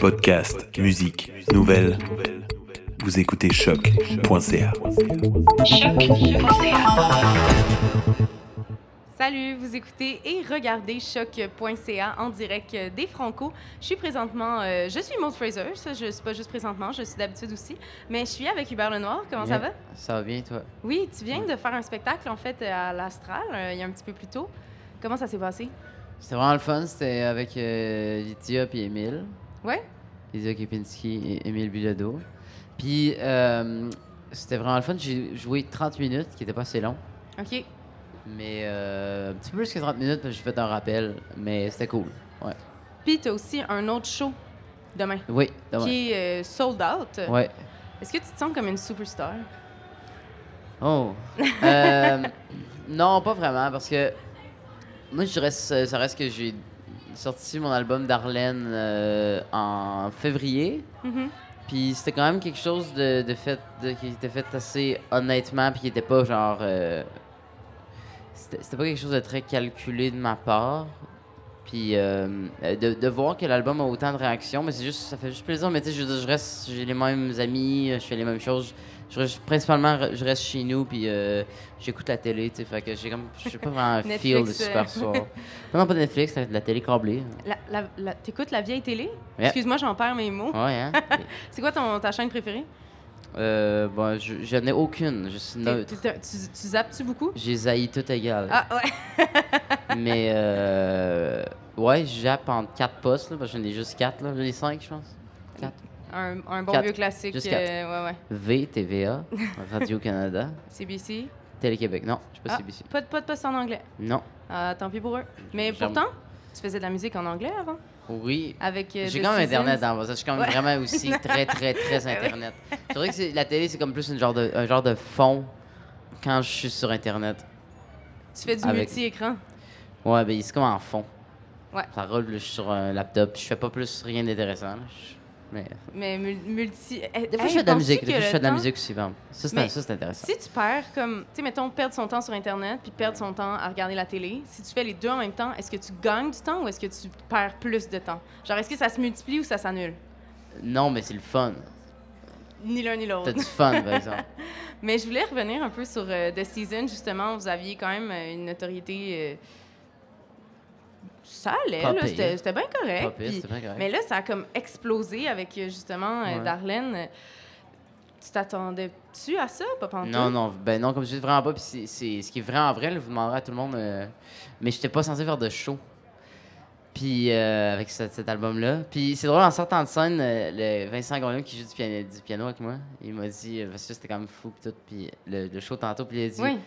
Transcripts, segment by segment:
Podcast, musique, nouvelles. Vous écoutez choc.ca. Salut, vous écoutez et regardez choc.ca en direct des Franco. Je suis présentement, euh, je suis Maud Fraser, ça, je suis pas juste présentement, je suis d'habitude aussi, mais je suis avec Hubert Lenoir. Comment ça va? Ça va bien, toi? Oui, tu viens de faire un spectacle en fait à l'Astral euh, il y a un petit peu plus tôt. Comment ça s'est passé? C'était vraiment le fun. C'était avec euh, Lydia et Émile. Ouais? Lydia Kipinski et Émile Bilodeau. Puis euh, c'était vraiment le fun. J'ai joué 30 minutes, qui n'était pas assez long. OK. Mais euh, un petit peu plus que 30 minutes, parce que j'ai fait un rappel. Mais c'était cool. Ouais. Puis tu as aussi un autre show demain Oui, demain. qui est euh, sold out. Ouais. Est-ce que tu te sens comme une superstar? Oh. Non, pas vraiment, parce que moi, je dirais, ça reste que j'ai sorti mon album d'Arlène euh, en février. Mhm. Puis c'était quand même quelque chose de, de fait, de- qui était fait assez honnêtement, puis qui était pas genre. euh, c'était pas quelque chose de très calculé de ma part. Puis euh, de, de voir que l'album a autant de réactions, mais c'est juste, ça fait juste plaisir. Mais tu sais, je, je reste, j'ai les mêmes amis, je fais les mêmes choses. Je reste, principalement, je reste chez nous, puis euh, j'écoute la télé, tu sais. Fait que j'ai comme, je sais pas vraiment un feel de euh. super soir. Non, non, pas Netflix, la, la télé câblée. La, la, la- T'écoutes la vieille télé? Excuse-moi, j'en perds mes mots. Ouais, hein? C'est quoi ton, ta chaîne préférée? Euh, bon, je, je n'ai aucune, je suis neutre. t'es- Tu, tu zappes-tu beaucoup? J'ai zaï tout égal. Ah ouais. Mais euh, ouais, je jappe en quatre postes, là, parce que j'en ai juste quatre, là. J'en ai cinq, je pense. Quatre. Un, un bon Quatre. vieux classique. Juste quatre. euh, ouais, ouais. V, TVA, Radio-Canada, CBC. Télé-Québec. Non, je sais pas Ah, CBC. pas, de, pas de poste en anglais. Non. Ah, tant pis pour eux. Mais J'aime- pourtant, tu faisais de la musique en anglais avant? Oui. Avec euh, J'ai quand même. Internet dans ça. Je suis quand même Ouais. vraiment aussi très, très, très ouais. Internet. C'est vrai que la télé, c'est comme plus une genre de, un genre de fond quand je suis sur Internet. Tu fais du Avec- multi-écran? Ouais, ben c'est comme en fond. Ouais. Ça roule, je suis sur un laptop. Je fais pas plus rien d'intéressant. Je- Mais... Mais mul- multi. Eh, Des fois, hey, je fais de la musique. que Des fois, je fais de la temps- musique aussi, par. Ça, c'est intéressant. Si tu perds comme, tu sais, mettons, perdre son temps sur Internet puis perdre son temps à regarder la télé, si tu fais les deux en même temps, est-ce que tu gagnes du temps ou est-ce que tu perds plus de temps? Genre, est-ce que ça se multiplie ou ça s'annule? Non, mais c'est le fun. Ni l'un ni T'as l'autre. du fun, par exemple. Mais je voulais revenir un peu sur euh, The Season, justement. Vous aviez quand même euh, une notoriété. euh, Ça allait. C'était c'était bien correct. Pire, puis- c'est bien correct. Mais là, ça a comme explosé avec, euh, justement, euh, Ouais. Darlene. Tu t'attendais-tu à ça, pas? Non, non, ben non, comme je dis vraiment pas. Puis c'est, c'est- ce qui est vraiment vrai, là, vous demanderez à tout le monde. euh, mais j'étais pas censé faire de show. Puis euh, avec ce- cet album-là. Puis c'est drôle, en sortant de scène, euh, le Vincent Gagnon qui joue du piano, du piano avec moi, il m'a dit, parce que c'était quand même fou, pis tout. Puis le, le show tantôt, puis il a dit. Oui.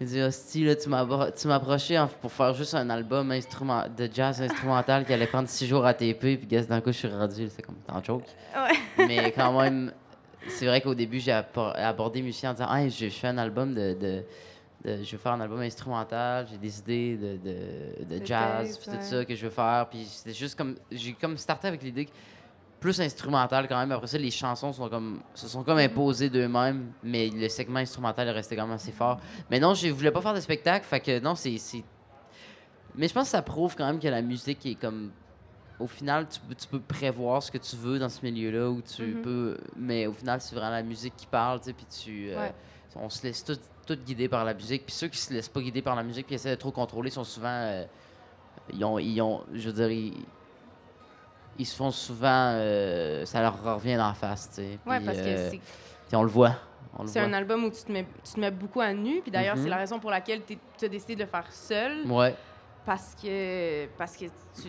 Il dit, Hostie, là, tu m'as approché en- pour faire juste un album instrument, de jazz instrumental qui allait prendre six jours à TP, puis guess, d'un coup, je suis rendu, c'est comme, t'en joke. Ouais. Mais quand même, c'est vrai qu'au début, j'ai abordé Musicien en disant, hey, je, fais un album de, de- de- Je veux faire un album instrumental, j'ai des idées de, de, jazz, puis tout ça que je veux faire. Puis c'était juste comme. J'ai comme starté avec l'idée que plus instrumental quand même. Après ça, les chansons sont comme, se sont comme imposées d'eux-mêmes, mais le segment instrumental est resté quand même assez fort. Mais non, je voulais pas faire de spectacle, fait que non, c'est. Mais je pense que ça prouve quand même que la musique est comme. Au final, tu, peux- tu peux prévoir ce que tu veux dans ce milieu-là, où tu Mhm. peux. Mais au final, c'est vraiment la musique qui parle, tu sais, puis tu. euh, Ouais. On se laisse tout, tout guider par la musique. Puis ceux qui se laissent pas guider par la musique, puis essaient de trop contrôler, sont souvent. euh, ils ont. Ils ont je veux dire, ils, ils se font souvent. euh, ça leur revient dans la face, tu sais. Ouais, parce que euh, c'est on le voit. C'est un album où tu te mets, tu te mets beaucoup à nu. Puis d'ailleurs, Mhm. c'est la raison pour laquelle tu as décidé de le faire seul. Ouais. Parce que, parce que tu, tu-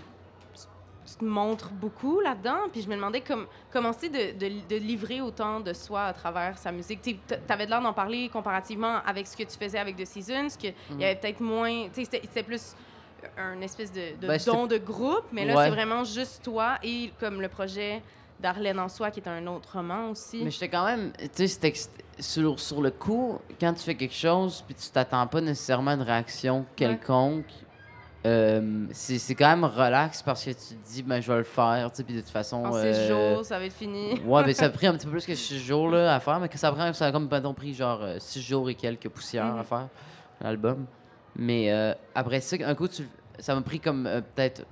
te montres beaucoup là-dedans. Puis je me demandais comme, comment c'est de, de, de livrer autant de soi à travers sa musique. Tu avais l'air d'en parler comparativement avec ce que tu faisais avec The Seasons, qu'il Mhm. y avait peut-être moins. Tu sais, c'était- c'était plus un espèce de, de Ben, don de groupe. Mais là, Ouais. c'est vraiment juste toi et comme le projet d'Arlène en soi, qui est un autre roman aussi. Mais j'étais quand même, tu sais, sur, sur le coup, quand tu fais quelque chose, puis tu t'attends pas nécessairement à une réaction quelconque, euh, c'est quand même relax parce que tu te dis, ben, je vais le faire, tu sais, puis de toute façon. en six euh, jours, ça va être fini. Ouais, mais ça a pris un petit peu plus que six jours là, à faire, mais que ça prend, ça a comme mettons, pris genre euh, six jours et quelques poussières Mhm. à faire, l'album. Mais euh, après ça, un coup, tu- ça m'a pris comme euh, peut-être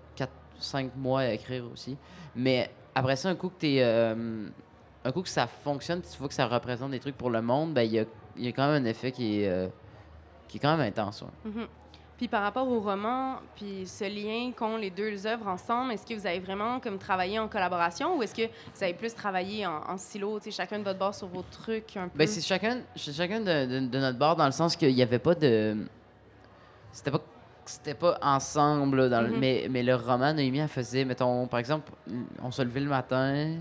4-5 mois à écrire aussi. Mais après ça, un coup que t'es. euh, un coup que ça fonctionne, tu vois que ça représente des trucs pour le monde, ben il y a, y a quand même un effet qui est, qui est quand même intense. ouais. Mhm. Puis par rapport au roman, puis ce lien qu'ont les deux œuvres ensemble, est-ce que vous avez vraiment comme travaillé en collaboration ou est-ce que vous avez plus travaillé en, en silo, tu sais, chacun de votre bord sur vos trucs un peu? Ben, c'est chacun, chacun de, de- de notre bord dans le sens qu'il n'y avait pas de. C'était pas. C'était pas ensemble, dans le- Mhm. mais, mais le roman, Noémie, elle faisait, mettons, par exemple, on se levait le matin,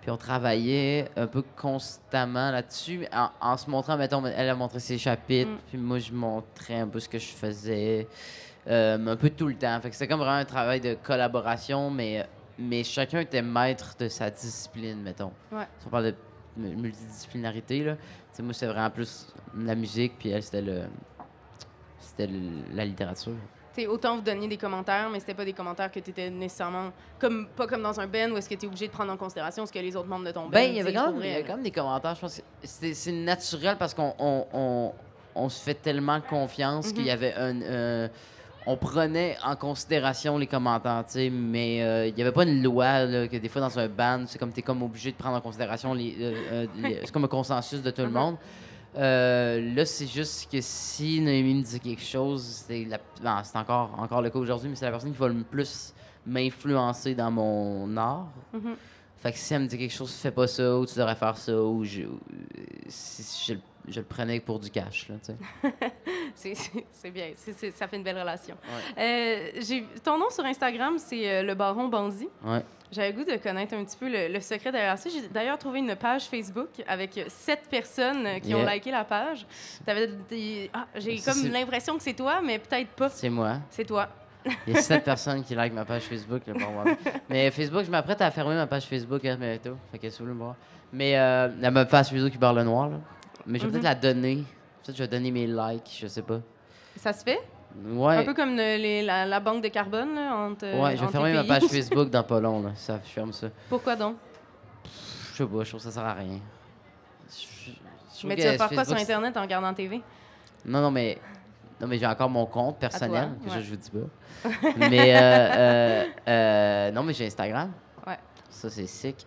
puis on travaillait un peu constamment là-dessus, en, en se montrant, mettons, elle a montré ses chapitres, Mm. puis moi, je montrais un peu ce que je faisais, euh, un peu tout le temps. Fait que c'était comme vraiment un travail de collaboration, mais, mais chacun était maître de sa discipline, mettons. Ouais. Si on parle de mu- multidisciplinarité, là, moi, c'était vraiment plus la musique, puis elle, c'était le. C'était la littérature. Autant vous donniez des commentaires, mais c'était pas des commentaires que tu étais nécessairement comme pas comme dans un band où est-ce que tu es obligé de prendre en considération ce que les autres membres de ton band Ben, il y avait disent quand pour même, il y avait quand même des commentaires. Je pense que c'est naturel parce qu'on on, on, on se fait tellement confiance qu'il y Mhm. avait un. euh, on prenait en considération les commentaires, tu sais, mais euh, il n'y avait pas une loi là, que des fois dans un band, c'est comme tu es comme obligé de prendre en considération les. euh, euh, les- c'est comme un consensus de tout le Mhm. monde. Euh, là, c'est juste que si Noémie me dit quelque chose, c'est la- ben, encore, encore le cas aujourd'hui, mais c'est la personne qui va le plus m'influencer dans mon art. Mhm. Fait que si elle me dit quelque chose, fais pas ça, ou tu devrais faire ça, ou je, si je, le- je le prenais pour du cash, là, tu sais. C'est- bien, ça fait une belle relation. Ouais. Euh, ton nom sur Instagram, c'est euh, le Baron Bandit. Ouais. J'avais le goût de connaître un petit peu le, le secret derrière ça. J'ai d'ailleurs trouvé une page Facebook avec euh, sept personnes euh, qui ont liké la page. T'avais des... ah, j'ai comme l'impression que c'est toi, mais peut-être pas. C'est moi. C'est toi. Il y a sept personnes qui like ma page Facebook, là. Mais Facebook, je m'apprête à fermer ma page Facebook hein, bientôt. Fait que si vous voulez me voir. Mais euh, la ma page Facebook qui barre le noir, là. Mais je vais Mhm. peut-être la donner. Peut-être que je vais donner mes likes, je sais pas. Ça se fait? Ouais. Un peu comme le- les- la, la banque de carbone là, entre. Ouais, je vais entre fermer les ma pays. page Facebook dans pas long, là. Ça, je ferme ça. Pourquoi donc? Je sais pas, je trouve que ça sert à rien. Je- je- je trouve Mais tu que vas faire quoi sur Facebook, c'est- Internet en regardant TV? Non, non, mais. Non, mais j'ai encore mon compte personnel, que ouais. je vous dis pas. mais. Euh, euh, euh, non, mais j'ai Instagram. Ouais. Ça, c'est sick.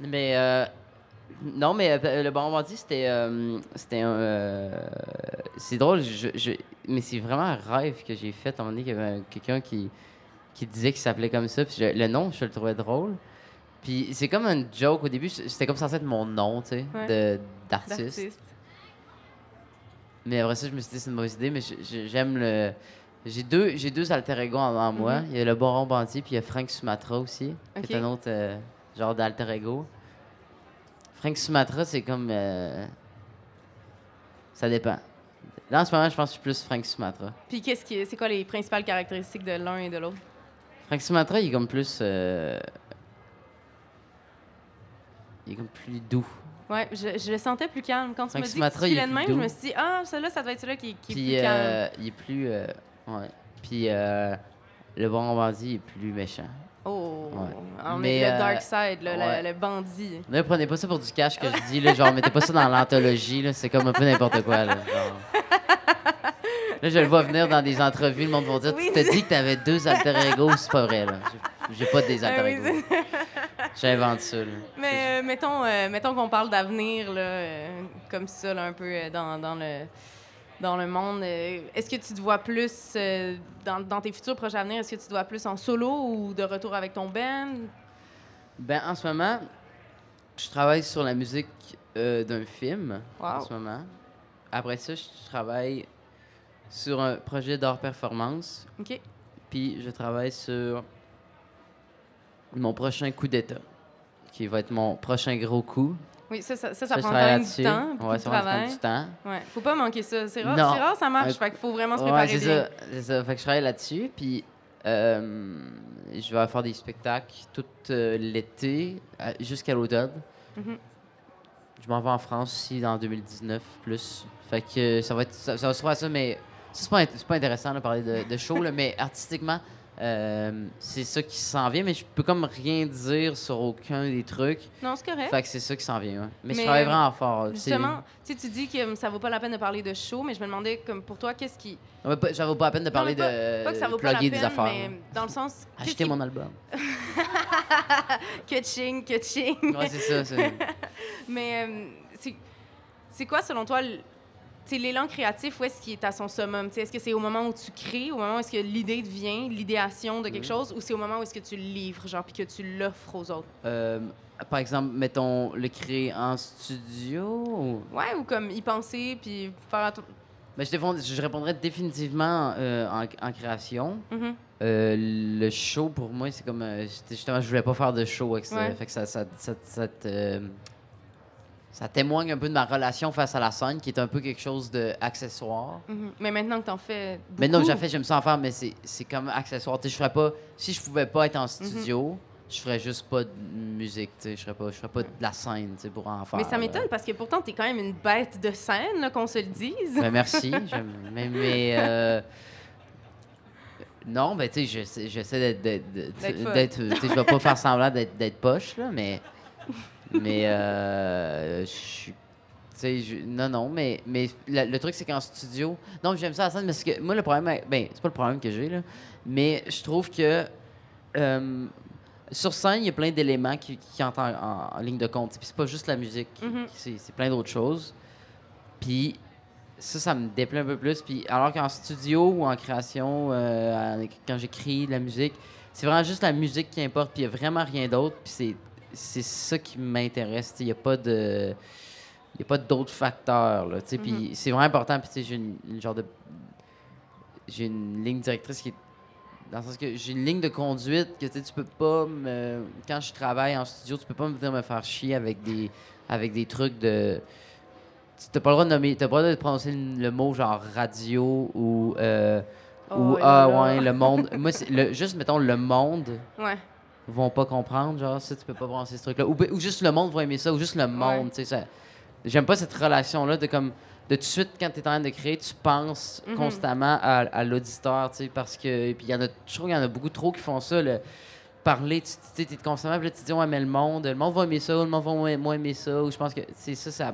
Mais. Euh, non, mais euh, le bon bandit, c'était. euh, c'était un. euh, c'est drôle, je, je- mais c'est vraiment un rêve que j'ai fait. À un moment donné, qu'il y avait un- quelqu'un qui, qui disait qu'il s'appelait comme ça. Puis je- le nom, je le trouvais drôle. Puis c'est comme un joke. Au début, c'était comme censé être mon nom, tu sais, Ouais. de- d'artiste. D'artiste. Mais après ça, je me suis dit c'est une mauvaise idée, mais je- je- j'aime le. J'ai deux, j'ai deux alter ego en, en moi. Mhm. Il y a le Baron Bandier, puis il y a Frank Sumatra aussi, qui est un autre euh, genre d'alter ego. Frank Sumatra, c'est comme. euh, Ça dépend. Là, en ce moment, je pense que je suis plus Frank Sumatra. Puis qu'est-ce qui, c'est quoi les principales caractéristiques de l'un et de l'autre? Frank Sumatra, il est comme plus. euh, Il est comme plus doux. Ouais, je, je le sentais plus calme. Quand tu Sinatra, que est filais de même, je me suis dit, ah, celui-là, ça doit être celui-là qui, qui est Puis plus calme. euh, il est plus. euh, ouais. Puis euh, le Baron Bandier, il est plus méchant. On Mais, est le euh, dark side, le, le- ouais. le bandit. Ne prenez pas ça pour du cash que je dis, là, genre, mettez pas ça dans l'anthologie, là, c'est comme un peu n'importe quoi, là, genre. Là, je le vois venir dans des entrevues, le monde va dire, Oui, tu t'as dit que t'avais deux alter ego, c'est pas vrai, là. J'ai- pas des Ah alter oui, ego. J'invente ça, là. Mais euh, mettons, euh, mettons qu'on parle d'avenir, là, euh, comme ça, là, un peu dans, dans le, dans le monde. euh, est-ce que tu te vois plus, euh, dans, dans tes futurs projets à venir, est-ce que tu te vois plus en solo ou de retour avec ton band? Ben, en ce moment, je travaille sur la musique euh, d'un film, en Wow. ce moment. Après ça, je travaille sur un projet d'art performance, OK. puis je travaille sur mon prochain coup d'état, qui va être mon prochain gros coup. Oui, ça, ça, ça, prend quand travaille même du temps, beaucoup Ouais, de ça travail. du temps. Ouais. Faut pas manquer ça. C'est rare, c'est rare, ça marche. Ouais. Fait qu'il faut vraiment se Ouais, préparer c'est bien. ça, c'est ça. Fait que je travaille là-dessus, puis euh, je vais faire des spectacles tout euh, l'été euh, jusqu'à l'automne. Mhm. Je m'en vais en France aussi dans 2019 plus. Fait que ça va être ça, ça va se faire ça, mais c'est pas, pas intéressant de parler de, de show, là, mais artistiquement, euh, c'est ça qui s'en vient, mais je peux comme rien dire sur aucun des trucs. Non, c'est correct. Fait que c'est ça qui s'en vient. ouais. Mais, je Mais, travaille vraiment fort. Justement, tu dis que ça vaut pas la peine de parler de show, mais je me demandais, comme pour toi, qu'est-ce qui. Ouais, pas- Ça vaut pas la peine de parler mais pas- de Pas que ça vaut pas la peine, des affaires. mais dans le sens. qui- mon album. Ketching, ketching. Ouais, c'est ça. Mais euh, c'est- quoi, selon toi, l'élan créatif, où est-ce qu'il est à son summum? Est-ce que c'est au moment où tu crées, au moment où est-ce que l'idée te vient, l'idéation de quelque Mhm. chose, ou c'est au moment où est-ce que tu le livres, genre, puis que tu l'offres aux autres? Euh, par exemple, mettons, le créer en studio. ou- Ouais, ou comme y penser, puis faire... Ben, je, je répondrais définitivement euh, en, en création. Mhm. Euh, le show, pour moi, c'est comme. justement, je voulais pas faire de show avec ça. Ouais. Fait que ça, ça, ça, ça te- ça témoigne un peu de ma relation face à la scène, qui est un peu quelque chose d'accessoire. Mhm. Mais maintenant que t'en fais beaucoup... Mais non, j'ai fait, j'aime ça en faire, mais c'est comme accessoire. Tu je ferais pas. Si je pouvais pas être en studio, je ferais juste pas de musique. Tu sais, je ferais pas, je ferais pas de la scène, tu sais, pour en faire. Mais ça m'étonne, parce que pourtant, t'es quand même une bête de scène, qu'on se le dise. Ben, merci. mais mais, euh, non, ben, tu sais, j'essaie- d'être. Je vais pas faire semblant d'être d'être poche, là, mais. Mais. euh, je suis. je- non, non, mais, mais la- le truc, c'est qu'en studio. Non, j'aime ça à la scène parce que moi, le problème. Ben, c'est pas le problème que j'ai, là. Mais je trouve que. euh, sur scène, il y a plein d'éléments qui, qui entrent en, en- en ligne de compte. Puis c'est pas juste la musique, Mhm. c'est c'est plein d'autres choses. Puis ça, ça me déplaît un peu plus. Puis alors qu'en studio ou en création, euh, quand j'écris de la musique, c'est vraiment juste la musique qui importe. Puis il n'y a vraiment rien d'autre. Puis c'est- c'est ça qui m'intéresse. Il n'y a pas de. Il a pas d'autres facteurs. Là. Puis c'est vraiment important. Puis j'ai une, une genre de. J'ai une ligne directrice qui est. Dans le sens que j'ai une ligne de conduite que tu sais, tu peux pas me. Quand je travaille en studio, tu peux pas me venir me faire chier avec des, avec des trucs de. Tu n'as pas le droit de nommer. T'as pas le droit de prononcer le mot genre radio ou. euh, Oh, ou ah ouais, le monde. Moi, c'est le, juste mettons le monde Ouais. Vont pas comprendre, genre, ça, tu peux pas prononcer ce truc-là. Ou, ou juste le monde va aimer ça, ou juste le monde, tu sais. J'aime pas cette relation-là de comme. De tout de suite, quand tu es en train de créer, tu penses Mhm. constamment à, à l'auditeur, tu sais, parce que. Et puis, il y en a. Je trouve qu'il y en a beaucoup trop qui font ça, le parler, tu sais, t'es constamment, puis là, tu dis, ouais, mais le monde, le monde va aimer ça, ou le monde va moins, aimer ça, ou je pense que, c'est ça, ça.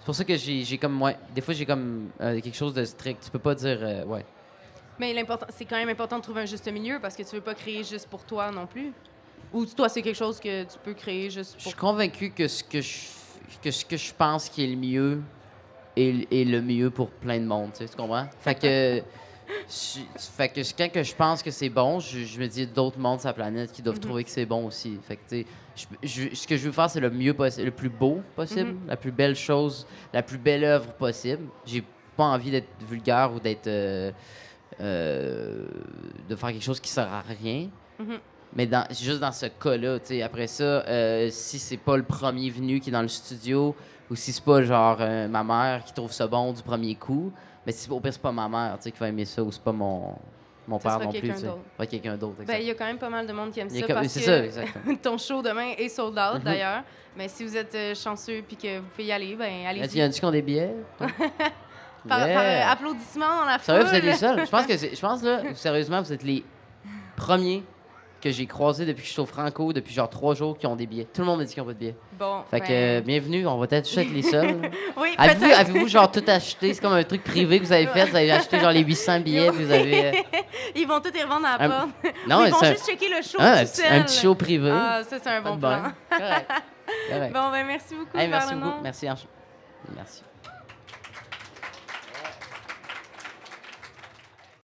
C'est pour ça que j'ai j'ai comme, ouais, des fois, j'ai comme euh, quelque chose de strict. Tu peux pas dire, euh, ouais. Mais l'important, c'est quand même important de trouver un juste milieu parce que tu veux pas créer juste pour toi non plus. Ou toi, c'est quelque chose que tu peux créer juste Je pour suis convaincu que ce que je, que ce que je pense qui est le mieux est, est le mieux pour plein de monde, tu, sais, tu comprends? Fait que, je- fait que quand que je pense que c'est bon, je, je me dis d'autres mondes sur la planète qui doivent Mhm. trouver que c'est bon aussi. Fait que, je- je- ce que je veux faire, c'est le mieux possible, le plus beau possible, Mhm. la plus belle chose, la plus belle œuvre possible. J'ai pas envie d'être vulgaire ou d'être. euh, euh, de faire quelque chose qui sert à rien. Mhm. Mais dans, juste dans ce cas-là, tu sais, après ça, euh, si c'est pas le premier venu qui est dans le studio, ou si c'est pas genre euh, ma mère qui trouve ça bon du premier coup, mais si au pire c'est pas ma mère tu sais, qui va aimer ça, ou c'est pas mon, mon père non plus, quelqu'un sais. d'autre. Ouais, quelqu'un d'autre. Ben, il y a quand même pas mal de monde qui aime ça comme- parce que ça, ton show demain est sold out Mhm. d'ailleurs. Mais si vous êtes euh, chanceux puis que vous pouvez y aller, ben allez-y. y en a qui ont des billets? Par, par, Yeah. euh, applaudissements dans la foule. Vous êtes les seuls? Je pense que c'est- je pense là, sérieusement, vous êtes les premiers que j'ai croisés depuis que je suis au Franco, depuis genre trois jours, qui ont des billets. Tout le monde m'a dit qu'ils n'ont pas de billets. Bon. Fait que ben, euh, bienvenue, on va peut-être juste être les seuls. Oui, Avez-vous, avez-vous genre tout acheté? C'est comme un truc privé que vous avez fait. Vous avez acheté genre les 800 billets, puis vous avez. euh, Ils vont tout y revendre à la Un- porte. Non, Ils vont un, juste checker le show ah, un tout petit- seul. un petit show privé. Ah, ça, c'est un bon de plan. bonne. Correct. Correct. Bon, ben merci beaucoup, Hey, merci beaucoup. Merci. Merci.